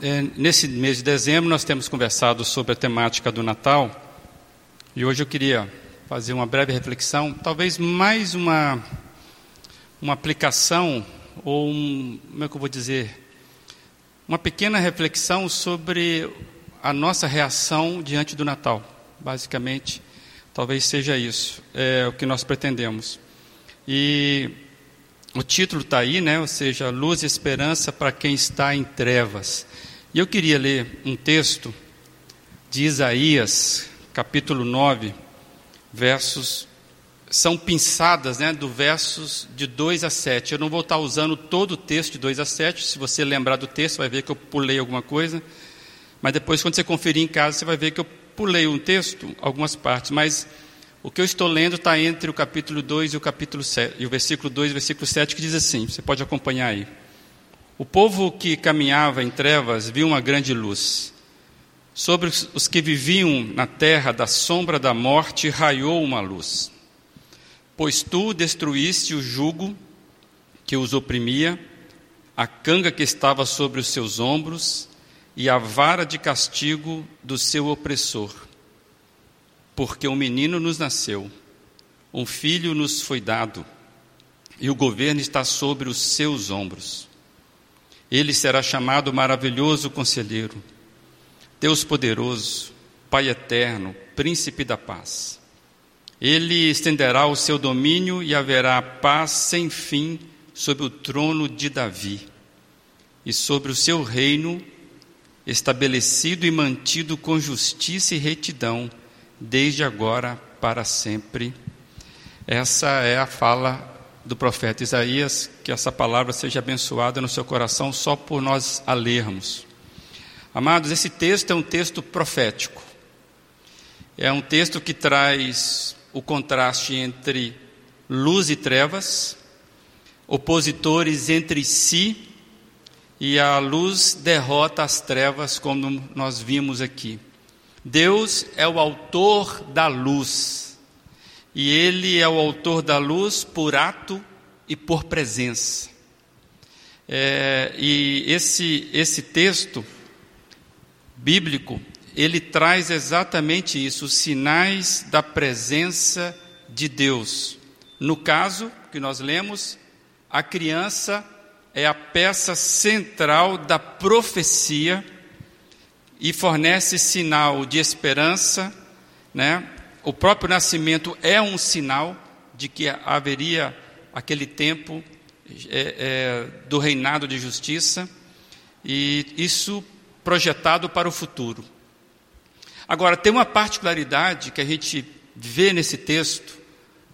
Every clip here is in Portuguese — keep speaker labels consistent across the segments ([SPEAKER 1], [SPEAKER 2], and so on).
[SPEAKER 1] É, nesse mês de dezembro, nós temos conversado sobre a temática do Natal e hoje eu queria fazer uma breve reflexão, talvez mais uma, uma aplicação, ou um, como é que eu vou dizer? Uma pequena reflexão sobre a nossa reação diante do Natal. Basicamente, talvez seja isso, é o que nós pretendemos. E o título está aí, né? ou seja, luz e esperança para quem está em trevas. E eu queria ler um texto de Isaías, capítulo 9, versos. São pinçadas né, do versos de 2 a 7. Eu não vou estar usando todo o texto de 2 a 7. Se você lembrar do texto, vai ver que eu pulei alguma coisa. Mas depois, quando você conferir em casa, você vai ver que eu pulei um texto, algumas partes. Mas o que eu estou lendo está entre o capítulo 2 e o capítulo 7, e o versículo 2 e o versículo 7, que diz assim: você pode acompanhar aí. O povo que caminhava em trevas viu uma grande luz. Sobre os que viviam na terra da sombra da morte raiou uma luz. Pois tu destruíste o jugo que os oprimia, a canga que estava sobre os seus ombros e a vara de castigo do seu opressor. Porque um menino nos nasceu, um filho nos foi dado, e o governo está sobre os seus ombros. Ele será chamado Maravilhoso Conselheiro, Deus Poderoso, Pai Eterno, Príncipe da Paz. Ele estenderá o seu domínio e haverá paz sem fim sobre o trono de Davi e sobre o seu reino, estabelecido e mantido com justiça e retidão, desde agora para sempre. Essa é a fala do profeta Isaías, que essa palavra seja abençoada no seu coração só por nós a lermos. Amados, esse texto é um texto profético. É um texto que traz o contraste entre luz e trevas, opositores entre si, e a luz derrota as trevas, como nós vimos aqui. Deus é o autor da luz e ele é o autor da luz por ato e por presença. É, e esse, esse texto bíblico, ele traz exatamente isso, os sinais da presença de Deus. No caso que nós lemos, a criança é a peça central da profecia e fornece sinal de esperança, né? O próprio nascimento é um sinal de que haveria aquele tempo é, é, do reinado de justiça, e isso projetado para o futuro. Agora, tem uma particularidade que a gente vê nesse texto,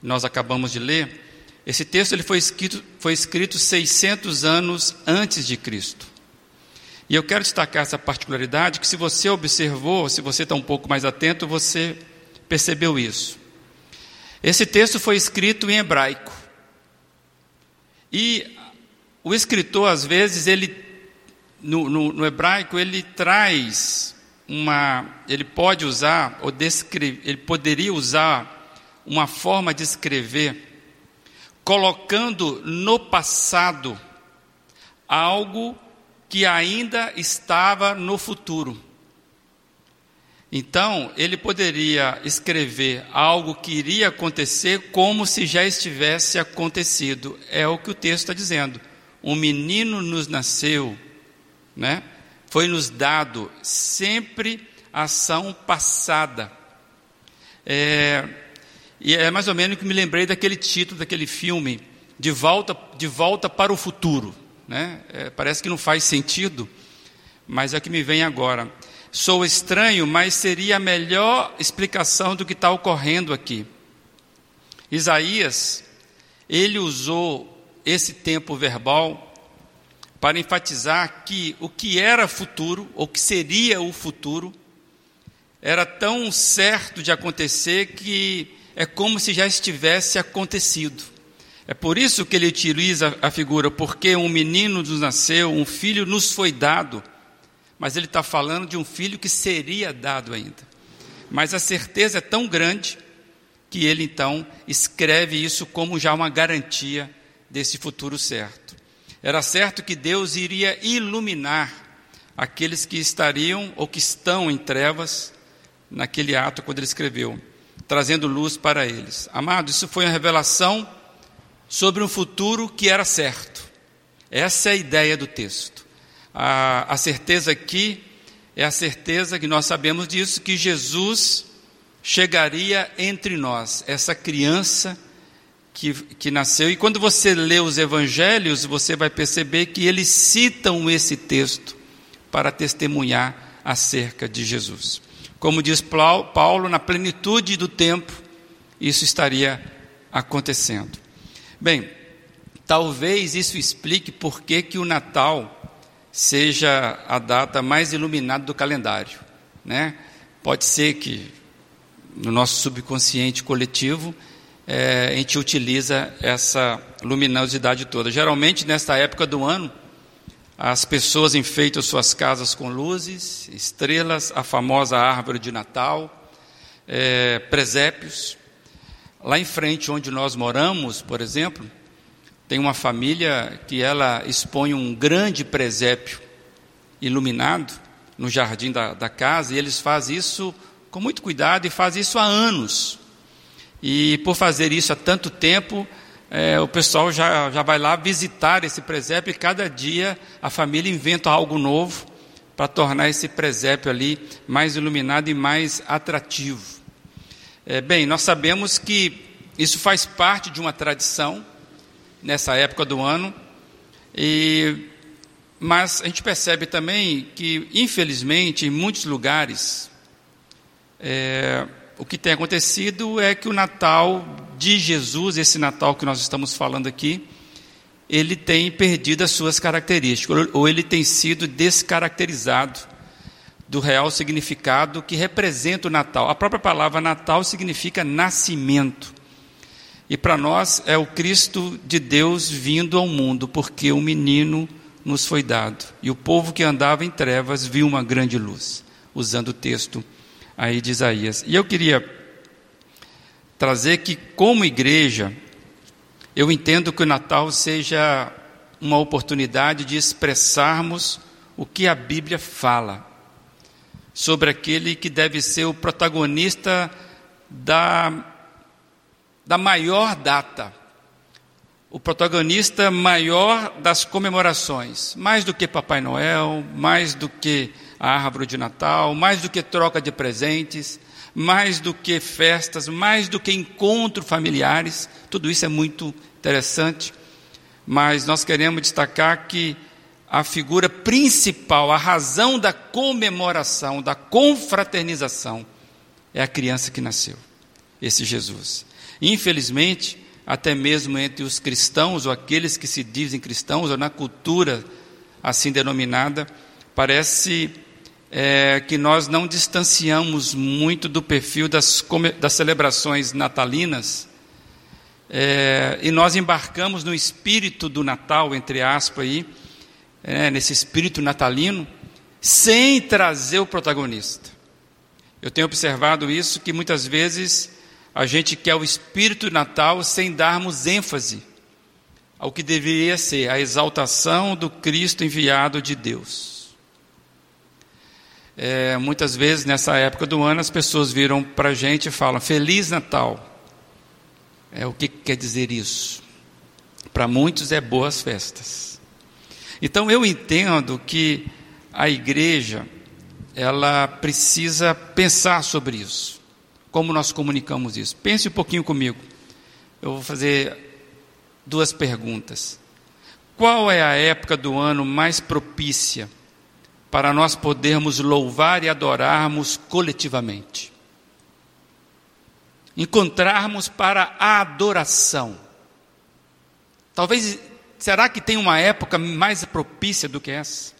[SPEAKER 1] nós acabamos de ler. Esse texto ele foi, escrito, foi escrito 600 anos antes de Cristo. E eu quero destacar essa particularidade que, se você observou, se você está um pouco mais atento, você percebeu isso. Esse texto foi escrito em hebraico. E o escritor, às vezes, ele, no, no, no hebraico, ele traz uma. Ele pode usar, ou descrever, ele poderia usar uma forma de escrever, colocando no passado algo que ainda estava no futuro. Então, ele poderia escrever algo que iria acontecer como se já estivesse acontecido. É o que o texto está dizendo. Um menino nos nasceu, né? Foi nos dado sempre ação passada. É, e é mais ou menos que me lembrei daquele título daquele filme, De Volta, de volta para o Futuro. Né? É, parece que não faz sentido, mas é o que me vem agora. Sou estranho, mas seria a melhor explicação do que está ocorrendo aqui. Isaías, ele usou esse tempo verbal para enfatizar que o que era futuro, ou que seria o futuro, era tão certo de acontecer que é como se já estivesse acontecido. É por isso que ele utiliza a figura, porque um menino nos nasceu, um filho nos foi dado mas ele está falando de um filho que seria dado ainda. Mas a certeza é tão grande que ele então escreve isso como já uma garantia desse futuro certo. Era certo que Deus iria iluminar aqueles que estariam ou que estão em trevas naquele ato quando ele escreveu, trazendo luz para eles. Amado, isso foi uma revelação sobre um futuro que era certo. Essa é a ideia do texto. A, a certeza aqui é a certeza que nós sabemos disso, que Jesus chegaria entre nós, essa criança que, que nasceu. E quando você lê os evangelhos, você vai perceber que eles citam esse texto para testemunhar acerca de Jesus. Como diz Paulo, na plenitude do tempo, isso estaria acontecendo. Bem, talvez isso explique por que, que o Natal seja a data mais iluminada do calendário. Né? Pode ser que no nosso subconsciente coletivo é, a gente utiliza essa luminosidade toda. Geralmente, nesta época do ano, as pessoas enfeitam suas casas com luzes, estrelas, a famosa árvore de Natal, é, presépios. Lá em frente, onde nós moramos, por exemplo, tem uma família que ela expõe um grande presépio iluminado no jardim da, da casa, e eles fazem isso com muito cuidado e fazem isso há anos. E por fazer isso há tanto tempo, é, o pessoal já, já vai lá visitar esse presépio e cada dia a família inventa algo novo para tornar esse presépio ali mais iluminado e mais atrativo. É, bem, nós sabemos que isso faz parte de uma tradição nessa época do ano, e, mas a gente percebe também que, infelizmente, em muitos lugares, é, o que tem acontecido é que o Natal de Jesus, esse Natal que nós estamos falando aqui, ele tem perdido as suas características, ou ele tem sido descaracterizado do real significado que representa o Natal. A própria palavra Natal significa nascimento. E para nós é o Cristo de Deus vindo ao mundo, porque um menino nos foi dado. E o povo que andava em trevas viu uma grande luz, usando o texto aí de Isaías. E eu queria trazer que, como igreja, eu entendo que o Natal seja uma oportunidade de expressarmos o que a Bíblia fala sobre aquele que deve ser o protagonista da, da maior data, o protagonista maior das comemorações, mais do que Papai Noel, mais do que a árvore de Natal, mais do que troca de presentes, mais do que festas, mais do que encontros familiares, tudo isso é muito interessante, mas nós queremos destacar que a figura principal, a razão da comemoração, da confraternização, é a criança que nasceu, esse Jesus. Infelizmente, até mesmo entre os cristãos, ou aqueles que se dizem cristãos, ou na cultura assim denominada, parece é, que nós não distanciamos muito do perfil das, das celebrações natalinas, é, e nós embarcamos no espírito do Natal, entre aspas, aí, é, nesse espírito natalino, sem trazer o protagonista. Eu tenho observado isso, que muitas vezes a gente quer o espírito natal sem darmos ênfase ao que deveria ser a exaltação do Cristo enviado de Deus. É, muitas vezes nessa época do ano as pessoas viram para a gente e falam Feliz Natal. É, o que quer dizer isso? Para muitos é boas festas. Então eu entendo que a igreja ela precisa pensar sobre isso. Como nós comunicamos isso? Pense um pouquinho comigo. Eu vou fazer duas perguntas. Qual é a época do ano mais propícia para nós podermos louvar e adorarmos coletivamente. Encontrarmos para a adoração. Talvez, será que tem uma época mais propícia do que essa?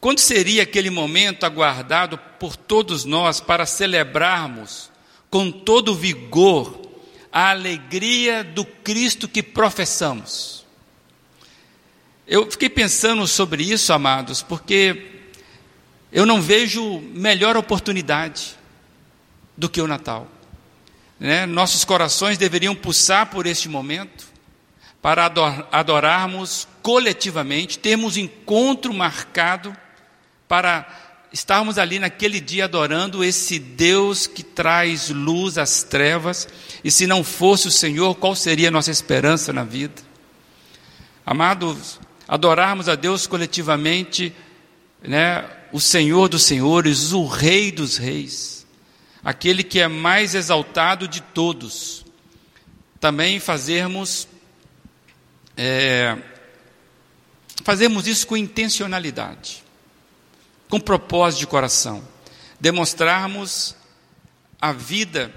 [SPEAKER 1] Quando seria aquele momento aguardado por todos nós para celebrarmos com todo vigor a alegria do Cristo que professamos? Eu fiquei pensando sobre isso, amados, porque eu não vejo melhor oportunidade do que o Natal. Né? Nossos corações deveriam pulsar por este momento, para adorarmos coletivamente, termos encontro marcado para estarmos ali naquele dia adorando esse Deus que traz luz às trevas, e se não fosse o Senhor, qual seria a nossa esperança na vida? Amados, adorarmos a Deus coletivamente, né, o Senhor dos Senhores, o Rei dos Reis, aquele que é mais exaltado de todos. Também fazermos é, fazermos isso com intencionalidade com propósito de coração, demonstrarmos a vida,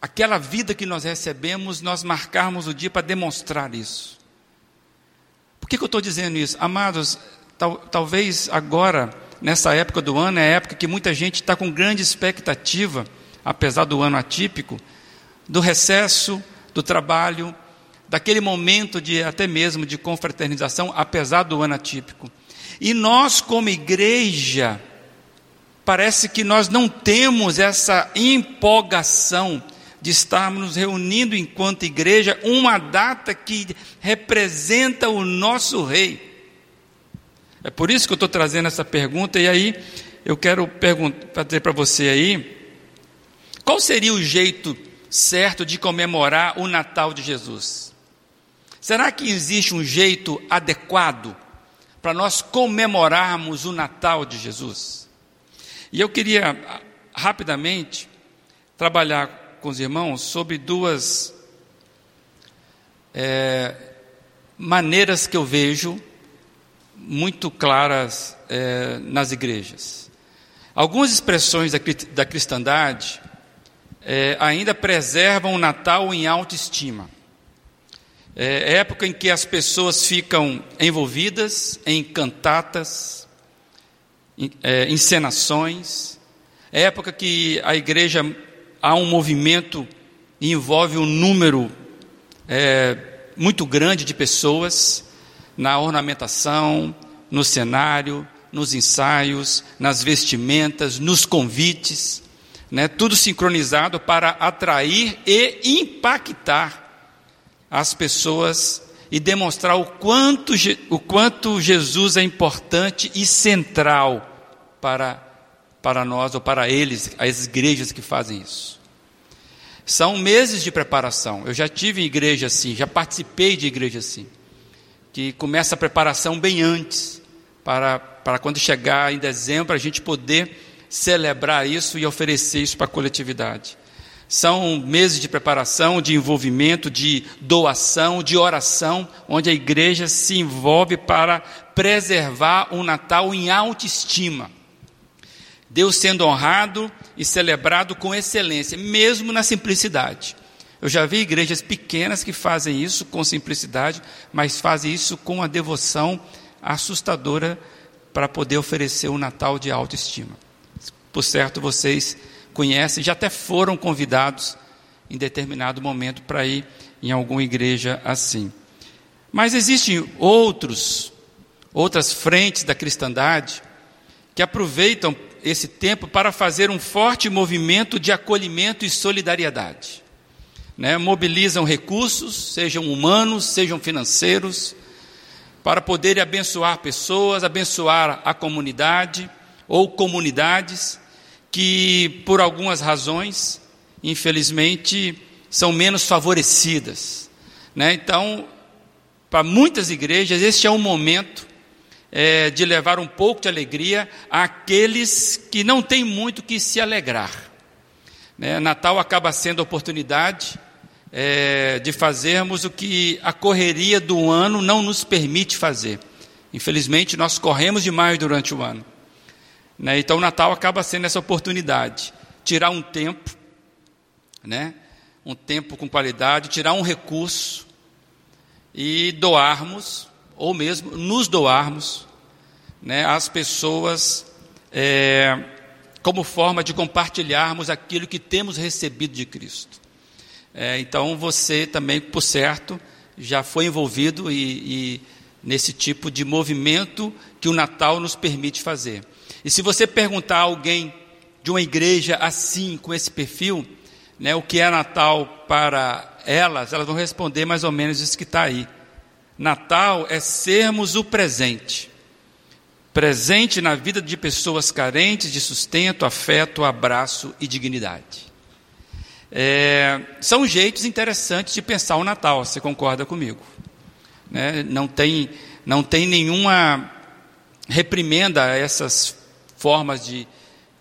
[SPEAKER 1] aquela vida que nós recebemos, nós marcarmos o dia para demonstrar isso. Por que, que eu estou dizendo isso? Amados, tal, talvez agora, nessa época do ano, é a época que muita gente está com grande expectativa, apesar do ano atípico, do recesso, do trabalho, daquele momento de até mesmo de confraternização, apesar do ano atípico. E nós, como igreja, parece que nós não temos essa empolgação de estarmos nos reunindo enquanto igreja, uma data que representa o nosso rei. É por isso que eu estou trazendo essa pergunta, e aí eu quero fazer para você aí, qual seria o jeito certo de comemorar o Natal de Jesus? Será que existe um jeito adequado para nós comemorarmos o Natal de Jesus. E eu queria rapidamente trabalhar com os irmãos sobre duas é, maneiras que eu vejo muito claras é, nas igrejas. Algumas expressões da, da cristandade é, ainda preservam o Natal em autoestima. É, é época em que as pessoas ficam envolvidas em cantatas, em, é, encenações. É época que a igreja há um movimento e envolve um número é, muito grande de pessoas na ornamentação, no cenário, nos ensaios, nas vestimentas, nos convites, né, tudo sincronizado para atrair e impactar as pessoas e demonstrar o quanto, o quanto Jesus é importante e central para, para nós ou para eles, as igrejas que fazem isso. São meses de preparação. Eu já tive igreja assim, já participei de igreja assim, que começa a preparação bem antes, para, para quando chegar em dezembro a gente poder celebrar isso e oferecer isso para a coletividade. São meses de preparação, de envolvimento, de doação, de oração, onde a igreja se envolve para preservar um Natal em autoestima. Deus sendo honrado e celebrado com excelência, mesmo na simplicidade. Eu já vi igrejas pequenas que fazem isso com simplicidade, mas fazem isso com uma devoção assustadora para poder oferecer um Natal de autoestima. Por certo, vocês conhecem, já até foram convidados em determinado momento para ir em alguma igreja assim. Mas existem outros, outras frentes da cristandade que aproveitam esse tempo para fazer um forte movimento de acolhimento e solidariedade. Né? Mobilizam recursos, sejam humanos, sejam financeiros, para poderem abençoar pessoas, abençoar a comunidade ou comunidades que, por algumas razões, infelizmente, são menos favorecidas. Né? Então, para muitas igrejas, este é um momento é, de levar um pouco de alegria àqueles que não têm muito que se alegrar. Né? Natal acaba sendo a oportunidade é, de fazermos o que a correria do ano não nos permite fazer. Infelizmente, nós corremos demais durante o ano. Né? Então o Natal acaba sendo essa oportunidade, tirar um tempo, né? um tempo com qualidade, tirar um recurso e doarmos, ou mesmo nos doarmos, né, às pessoas é, como forma de compartilharmos aquilo que temos recebido de Cristo. É, então você também, por certo, já foi envolvido e, e nesse tipo de movimento que o Natal nos permite fazer. E se você perguntar a alguém de uma igreja assim, com esse perfil, né, o que é Natal para elas, elas vão responder mais ou menos isso que está aí. Natal é sermos o presente. Presente na vida de pessoas carentes de sustento, afeto, abraço e dignidade. É, são jeitos interessantes de pensar o Natal, você concorda comigo? Né? Não, tem, não tem nenhuma reprimenda a essas formas de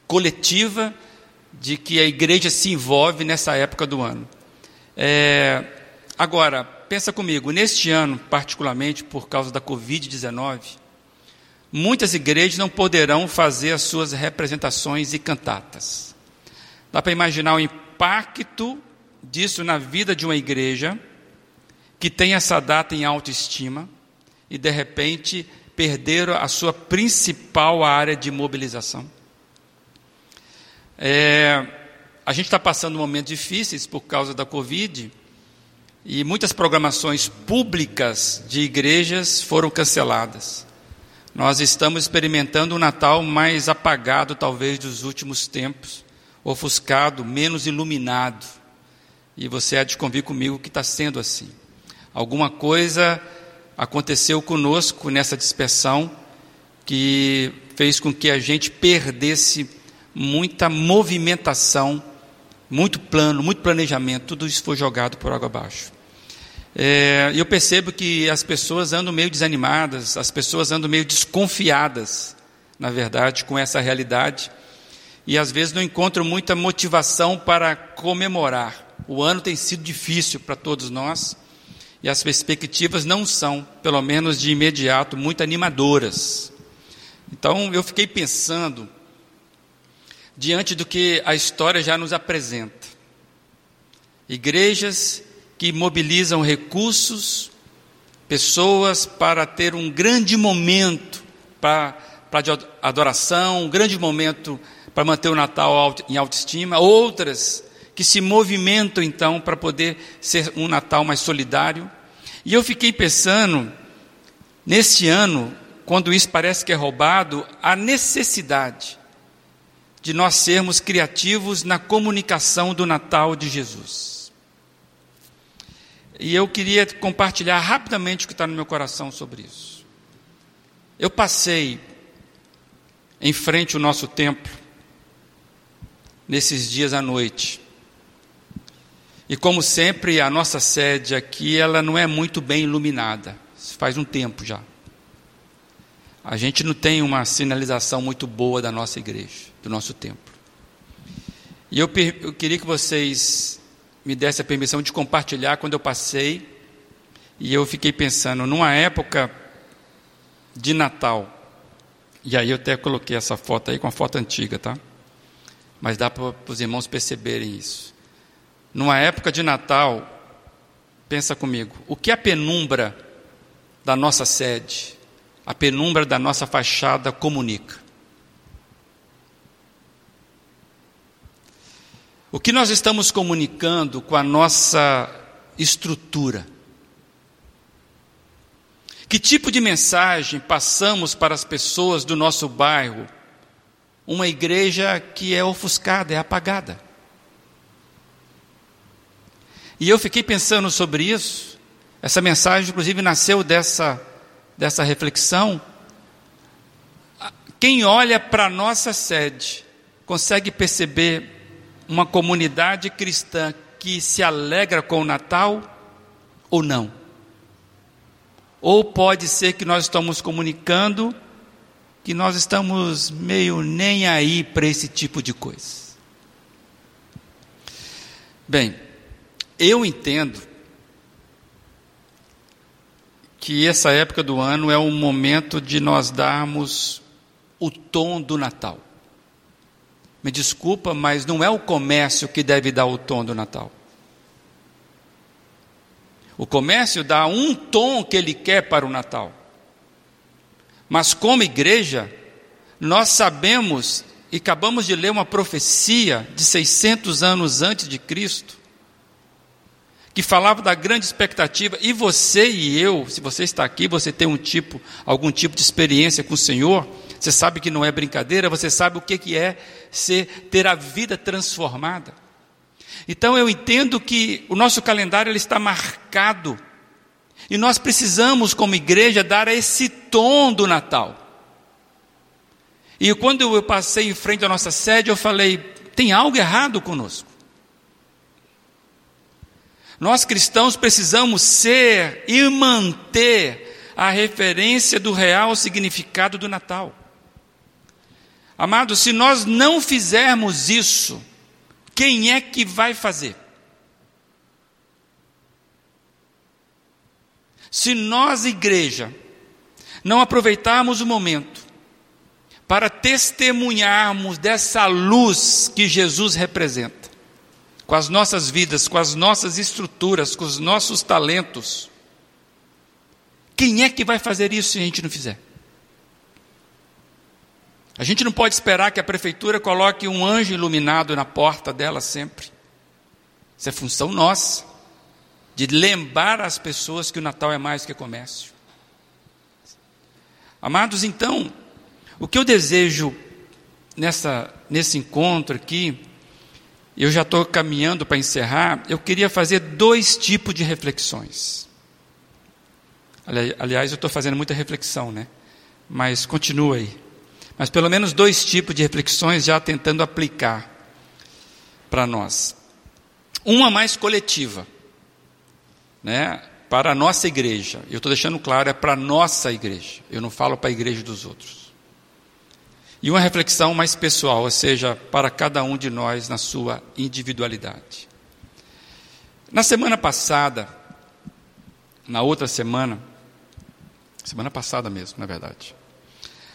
[SPEAKER 1] coletiva de que a igreja se envolve nessa época do ano. É, agora, pensa comigo, neste ano, particularmente por causa da Covid-19, muitas igrejas não poderão fazer as suas representações e cantatas. Dá para imaginar o impacto disso na vida de uma igreja que tem essa data em autoestima e de repente perderam a sua principal área de mobilização. É, a gente está passando momentos difíceis por causa da Covid e muitas programações públicas de igrejas foram canceladas. Nós estamos experimentando um Natal mais apagado, talvez, dos últimos tempos, ofuscado, menos iluminado. E você há de convir comigo que está sendo assim. Alguma coisa aconteceu conosco nessa dispersão que fez com que a gente perdesse muita movimentação, muito plano, muito planejamento, tudo isso foi jogado por água abaixo. É, eu percebo que as pessoas andam meio desanimadas, as pessoas andam meio desconfiadas, na verdade, com essa realidade, e às vezes não encontram muita motivação para comemorar. O ano tem sido difícil para todos nós, e as perspectivas não são, pelo menos de imediato, muito animadoras. Então eu fiquei pensando diante do que a história já nos apresenta. Igrejas que mobilizam recursos, pessoas para ter um grande momento para, para adoração, um grande momento para manter o Natal em autoestima, outras que se movimentam então para poder ser um Natal mais solidário. E eu fiquei pensando, nesse ano, quando isso parece que é roubado, a necessidade de nós sermos criativos na comunicação do Natal de Jesus. E eu queria compartilhar rapidamente o que está no meu coração sobre isso. Eu passei em frente ao nosso templo, nesses dias à noite. E como sempre, a nossa sede aqui, ela não é muito bem iluminada. Faz um tempo já. A gente não tem uma sinalização muito boa da nossa igreja do nosso templo. E eu, eu queria que vocês me dessem a permissão de compartilhar quando eu passei e eu fiquei pensando, numa época de Natal, e aí eu até coloquei essa foto aí com a foto antiga, tá? Mas dá para os irmãos perceberem isso. Numa época de Natal, pensa comigo, o que a penumbra da nossa sede, a penumbra da nossa fachada comunica? O que nós estamos comunicando com a nossa estrutura? Que tipo de mensagem passamos para as pessoas do nosso bairro? Uma igreja que é ofuscada, é apagada. E eu fiquei pensando sobre isso. Essa mensagem, inclusive, nasceu dessa, dessa reflexão. Quem olha para a nossa sede consegue perceber uma comunidade cristã que se alegra com o Natal ou não? Ou pode ser que nós estamos comunicando que nós estamos meio nem aí para esse tipo de coisa. Bem, eu entendo que essa época do ano é um momento de nós darmos o tom do Natal. Me desculpa, mas não é o comércio que deve dar o tom do Natal. O comércio dá um tom que ele quer para o Natal. Mas como igreja, nós sabemos e acabamos de ler uma profecia de 600 anos antes de Cristo, que falava da grande expectativa, e você e eu, se você está aqui, você tem um tipo, algum tipo de experiência com o Senhor, você sabe que não é brincadeira, você sabe o que é ser, ter a vida transformada. Então eu entendo que o nosso calendário ele está marcado e nós precisamos, como igreja, dar esse tom do Natal. E quando eu passei em frente à nossa sede, eu falei: tem algo errado conosco. Nós cristãos precisamos ser e manter a referência do real significado do Natal. Amados, se nós não fizermos isso, quem é que vai fazer? Se nós, igreja, não aproveitarmos o momento para testemunharmos dessa luz que Jesus representa, com as nossas vidas, com as nossas estruturas, com os nossos talentos, quem é que vai fazer isso se a gente não fizer? A gente não pode esperar que a prefeitura coloque um anjo iluminado na porta dela sempre. Isso é função nossa de lembrar as pessoas que o Natal é mais que comércio. Amados, então, o que eu desejo nessa, nesse encontro aqui, eu já estou caminhando para encerrar, eu queria fazer dois tipos de reflexões. Aliás, eu estou fazendo muita reflexão, né? Mas continua aí. Mas pelo menos dois tipos de reflexões já tentando aplicar para nós. Uma mais coletiva né, para a nossa igreja. Eu estou deixando claro, é para a nossa igreja. Eu não falo para a igreja dos outros. E uma reflexão mais pessoal, ou seja, para cada um de nós na sua individualidade. Na semana passada, na outra semana, semana passada mesmo, na verdade,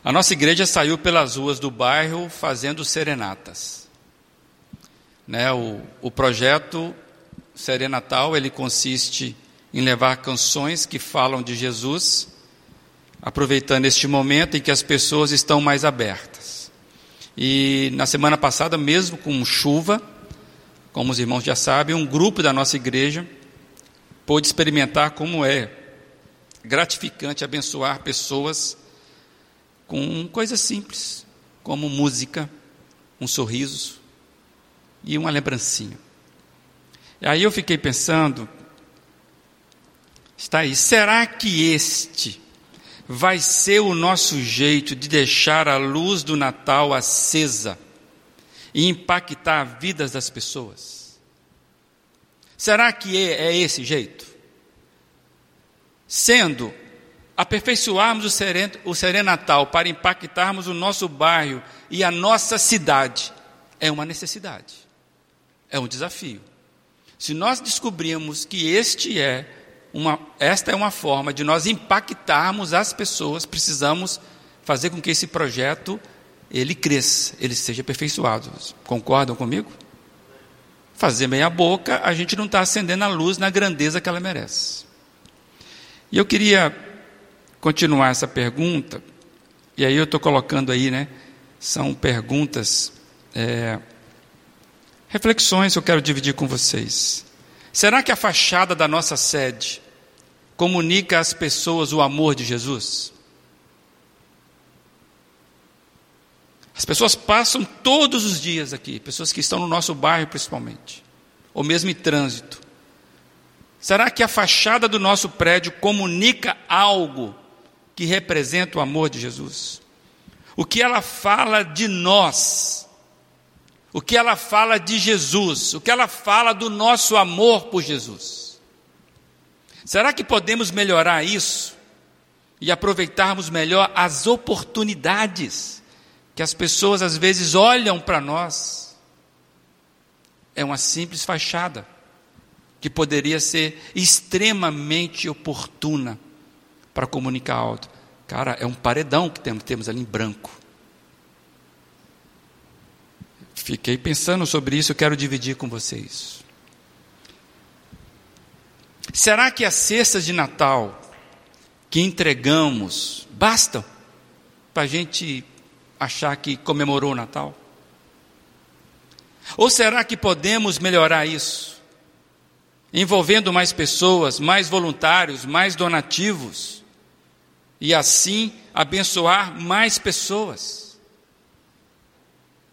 [SPEAKER 1] a nossa igreja saiu pelas ruas do bairro fazendo serenatas. Né, o, o projeto Serenatal, ele consiste em levar canções que falam de Jesus, aproveitando este momento em que as pessoas estão mais abertas. E na semana passada, mesmo com chuva, como os irmãos já sabem, um grupo da nossa igreja pôde experimentar como é gratificante abençoar pessoas com coisas simples, como música, um sorriso e uma lembrancinha. Aí eu fiquei pensando, está aí, será que este vai ser o nosso jeito de deixar a luz do Natal acesa e impactar vidas das pessoas? Será que é, é esse jeito? Sendo aperfeiçoarmos o, seren, o serenatal para impactarmos o nosso bairro e a nossa cidade, é uma necessidade, é um desafio. Se nós descobrirmos que este é uma, esta é uma forma de nós impactarmos as pessoas, precisamos fazer com que esse projeto ele cresça, ele seja aperfeiçoado. Concordam comigo? Fazer meia boca, a gente não está acendendo a luz na grandeza que ela merece. E eu queria continuar essa pergunta, e aí eu estou colocando aí, né? São perguntas é, Reflexões que eu quero dividir com vocês. Será que a fachada da nossa sede comunica às pessoas o amor de Jesus? As pessoas passam todos os dias aqui, pessoas que estão no nosso bairro principalmente, ou mesmo em trânsito. Será que a fachada do nosso prédio comunica algo que representa o amor de Jesus? O que ela fala de nós o que ela fala de Jesus, o que ela fala do nosso amor por Jesus. Será que podemos melhorar isso e aproveitarmos melhor as oportunidades que as pessoas às vezes olham para nós? É uma simples fachada que poderia ser extremamente oportuna para comunicar alto. Cara, é um paredão que temos ali em branco. Fiquei pensando sobre isso, quero dividir com vocês. Será que as cestas de Natal que entregamos bastam para a gente achar que comemorou o Natal? Ou será que podemos melhorar isso? Envolvendo mais pessoas, mais voluntários, mais donativos, e assim abençoar mais pessoas.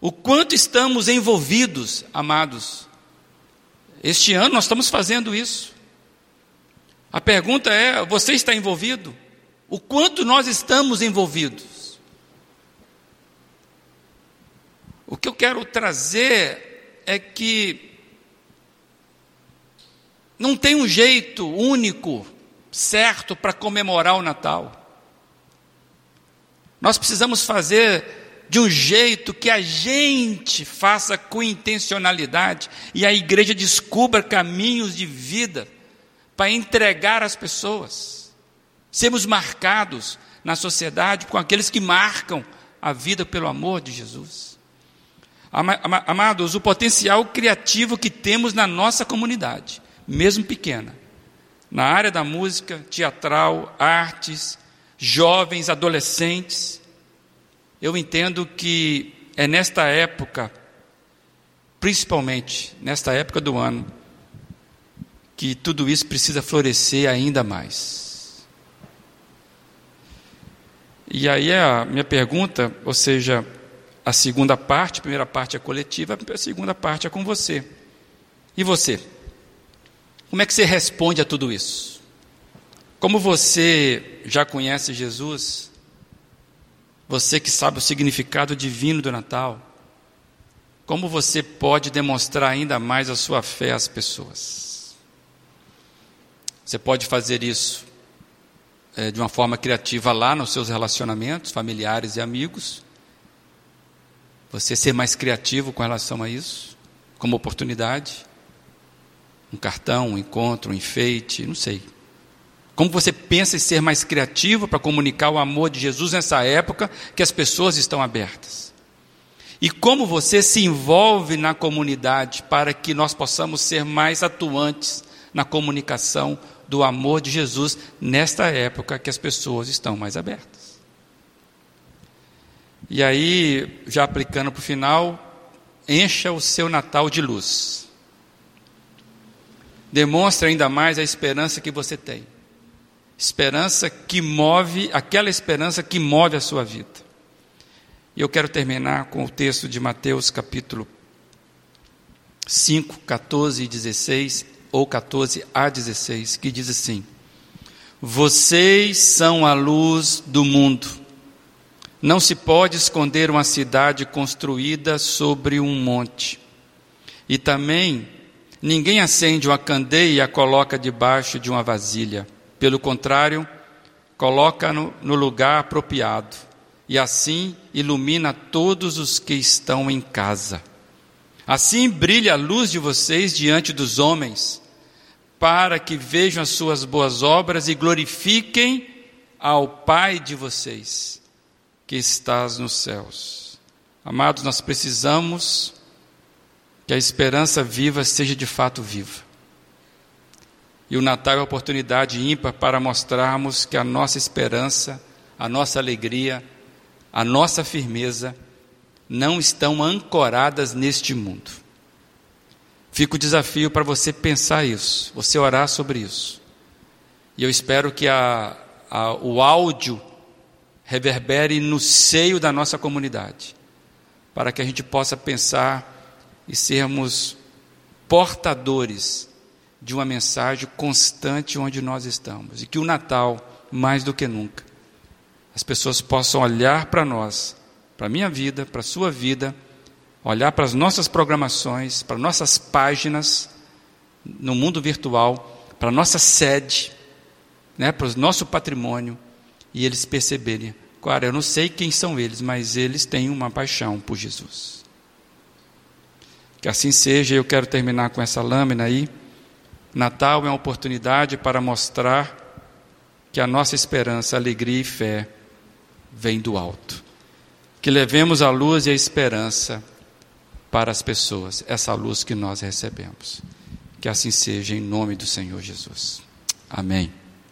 [SPEAKER 1] O quanto estamos envolvidos, amados, Este ano nós estamos fazendo isso. A pergunta é: você está envolvido? O quanto nós estamos envolvidos? O que eu quero trazer é que não tem um jeito único, certo, para comemorar o Natal. Nós precisamos fazer de um jeito que a gente faça com intencionalidade e a igreja descubra caminhos de vida para entregar às pessoas. Sermos marcados na sociedade com aqueles que marcam a vida pelo amor de Jesus. Amados, o potencial criativo que temos na nossa comunidade mesmo pequena, na área da música, teatral, artes, jovens, adolescentes. Eu entendo que é nesta época, principalmente nesta época do ano, que tudo isso precisa florescer ainda mais. E aí a minha pergunta, ou seja, a segunda parte, a primeira parte é coletiva, a segunda parte é com você. E você? Como é que você responde a tudo isso? Como você já conhece Jesus, você que sabe o significado divino do Natal, como você pode demonstrar ainda mais a sua fé às pessoas? Você pode fazer isso é, de uma forma criativa lá nos seus relacionamentos familiares e amigos. Você ser mais criativo com relação a isso, como oportunidade um cartão, um encontro, um enfeite, não sei. Como você pensa em ser mais criativo para comunicar o amor de Jesus nessa época que as pessoas estão abertas? E como você se envolve na comunidade para que nós possamos ser mais atuantes na comunicação do amor de Jesus nesta época que as pessoas estão mais abertas? E aí, já aplicando para o final, encha o seu Natal de luz demonstra ainda mais a esperança que você tem. Esperança que move, aquela esperança que move a sua vida. E eu quero terminar com o texto de Mateus capítulo 5, 14 e 16, ou 14 a 16, que diz assim: Vocês são a luz do mundo. Não se pode esconder uma cidade construída sobre um monte. E também Ninguém acende uma candeia e a coloca debaixo de uma vasilha. Pelo contrário, coloca-no no lugar apropriado e assim ilumina todos os que estão em casa. Assim brilha a luz de vocês diante dos homens, para que vejam as suas boas obras e glorifiquem ao Pai de vocês, que estás nos céus. Amados, nós precisamos que a esperança viva seja de fato viva. E o Natal é a oportunidade ímpar para mostrarmos que a nossa esperança, a nossa alegria, a nossa firmeza não estão ancoradas neste mundo. Fica o desafio para você pensar isso, você orar sobre isso. E eu espero que a, a, o áudio reverbere no seio da nossa comunidade, para que a gente possa pensar e sermos portadores de uma mensagem constante onde nós estamos. E que o Natal, mais do que nunca, as pessoas possam olhar para nós, para a minha vida, para a sua vida, olhar para as nossas programações, para nossas páginas no mundo virtual, para a nossa sede, né, para o nosso patrimônio, e eles perceberem, claro, eu não sei quem são eles, mas eles têm uma paixão por Jesus. Que assim seja, eu quero terminar com essa lâmina aí. Natal é uma oportunidade para mostrar que a nossa esperança, alegria e fé vem do alto. Que levemos a luz e a esperança para as pessoas, essa luz que nós recebemos. Que assim seja, em nome do Senhor Jesus. Amém.